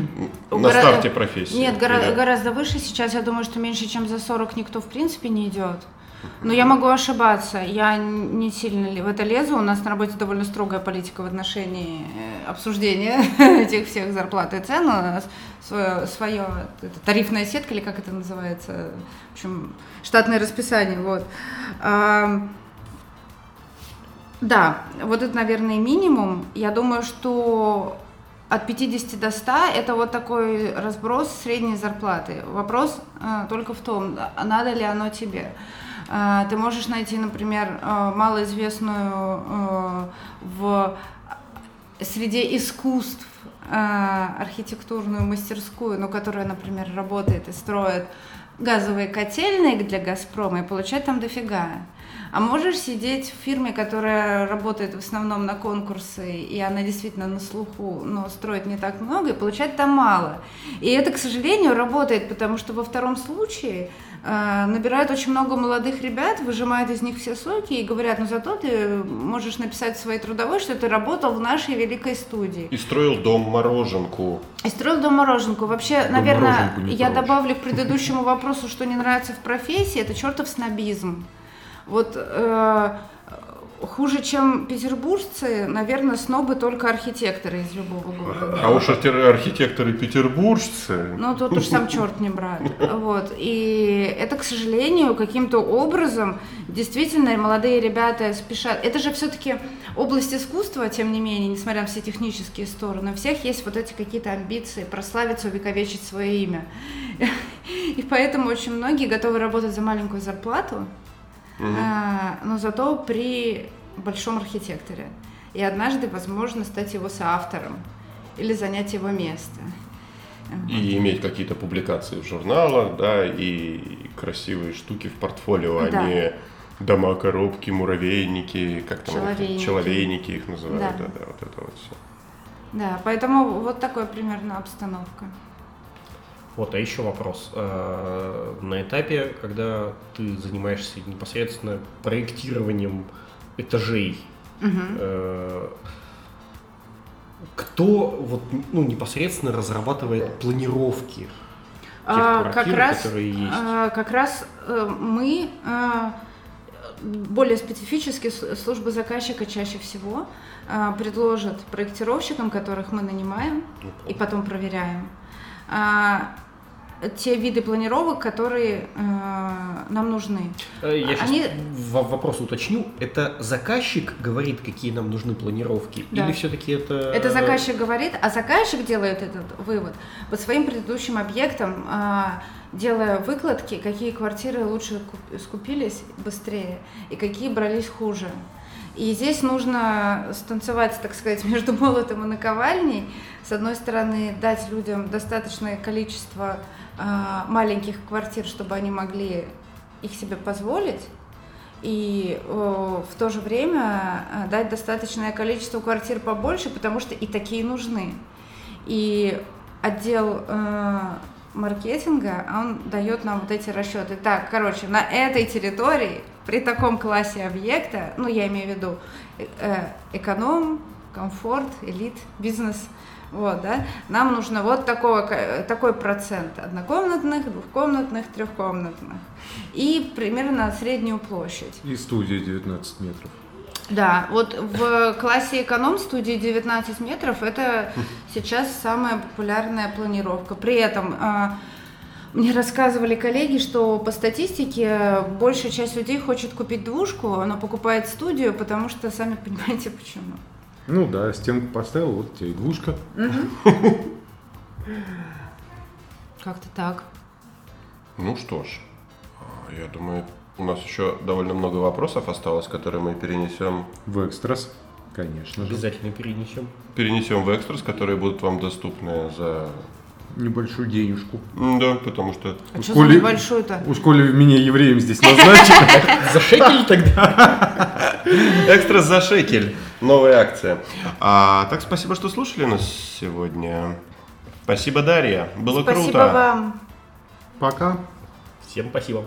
на Гора- старте профессии. Нет, гора- Или- гораздо выше. Сейчас я думаю, что меньше, чем за 40 никто в принципе не идет. Но я могу ошибаться. Я не сильно в это лезу. У нас на работе довольно строгая политика в отношении э, обсуждения этих всех зарплат и цен. У нас свое, свое это, тарифная сетка, или как это называется, в общем, штатное расписание. Вот. Ам, Да, вот это, наверное, минимум. Я думаю, что от 50 до 100 это вот такой разброс средней зарплаты. Вопрос э, только в том, надо ли оно тебе. Э, ты можешь найти, например, э, малоизвестную э, в среде искусств э, архитектурную мастерскую, но которая, например, работает и строит газовые котельные для Газпрома и получать там дофига. А можешь сидеть в фирме, которая работает в основном на конкурсы, и она действительно на слуху, но строит не так много, и получать там мало. И это, к сожалению, работает, потому что во втором случае э, набирают очень много молодых ребят, выжимают из них все соки и говорят, ну зато ты можешь написать в своей трудовой, что ты работал в нашей великой студии. И строил дом мороженку. И строил дом мороженку. Вообще, наверное, мороженку не я добавлю к предыдущему вопросу, что не нравится в профессии, это чертов снобизм. Вот э, хуже, чем петербуржцы, наверное, снобы только архитекторы из любого города. А уж архи- архитекторы петербуржцы. Ну, тут уж сам черт не брат. Вот. И это, к сожалению, каким-то образом действительно молодые ребята спешат. Это же все-таки область искусства, тем не менее, несмотря на все технические стороны. У всех есть вот эти какие-то амбиции прославиться, увековечить свое имя. И поэтому очень многие готовы работать за маленькую зарплату, а, но зато при большом архитекторе. И однажды, возможно, стать его соавтором или занять его место. И иметь какие-то публикации в журналах, да, и красивые штуки в портфолио, а Да. не дома, коробки, муравейники, как там их- Человейники. человейники их называют, Да. да, да, вот это вот все. Да, поэтому вот такая примерно обстановка. Вот, а еще вопрос. Э, На этапе, когда ты занимаешься непосредственно проектированием этажей, э, кто вот, ну, непосредственно разрабатывает планировки тех А, квартир, как раз, которые есть? а, как раз э, мы более специфически служба заказчика чаще всего предложат проектировщикам, которых мы нанимаем и потом проверяем, а, те виды планировок, которые а, нам нужны. Э, Я сейчас они- вопрос уточню. Это заказчик говорит, какие нам нужны планировки? Да. Или все-таки это... Это заказчик говорит, а заказчик делает этот вывод по своим предыдущим объектам, а, делая выкладки, какие квартиры лучше куп- скупились быстрее и какие брались хуже. И здесь нужно станцевать, так сказать, между молотом и наковальней. С одной стороны, дать людям достаточное количество а, маленьких квартир, чтобы они могли их себе позволить, и э, в то же время э, дать достаточное количество квартир побольше, потому что и такие нужны. И отдел э, маркетинга, он дает нам вот эти расчеты. Так, короче, на этой территории, при таком классе объекта, ну, я имею в виду э, э, эконом, комфорт, элит, бизнес, вот, да, нам нужно вот такого, ко- такой процент однокомнатных, двухкомнатных, трехкомнатных и примерно среднюю площадь. И студия 19 метров. Да, вот в классе эконом студии 19 метров это сейчас самая популярная планировка. При этом а, мне рассказывали коллеги, что по статистике большая часть людей хочет купить двушку, но покупает студию, потому что сами понимаете почему. Ну да, стенку поставил, вот тебе и двушка. Как-то так. Ну что ж, а, я думаю, у нас еще довольно много вопросов осталось, которые мы перенесем, В экстрас, конечно же. Обязательно перенесем. перенесем в экстрас, которые будут вам доступны за... Небольшую денежку. Да, потому что А что за небольшой-то? Уж коли меня евреем здесь назначили. За шекель тогда? Экстра за шекель. Новая акция. А, так, спасибо, что слушали нас сегодня. Спасибо, Дарья. Было Спасибо круто. вам. Пока. Всем спасибо.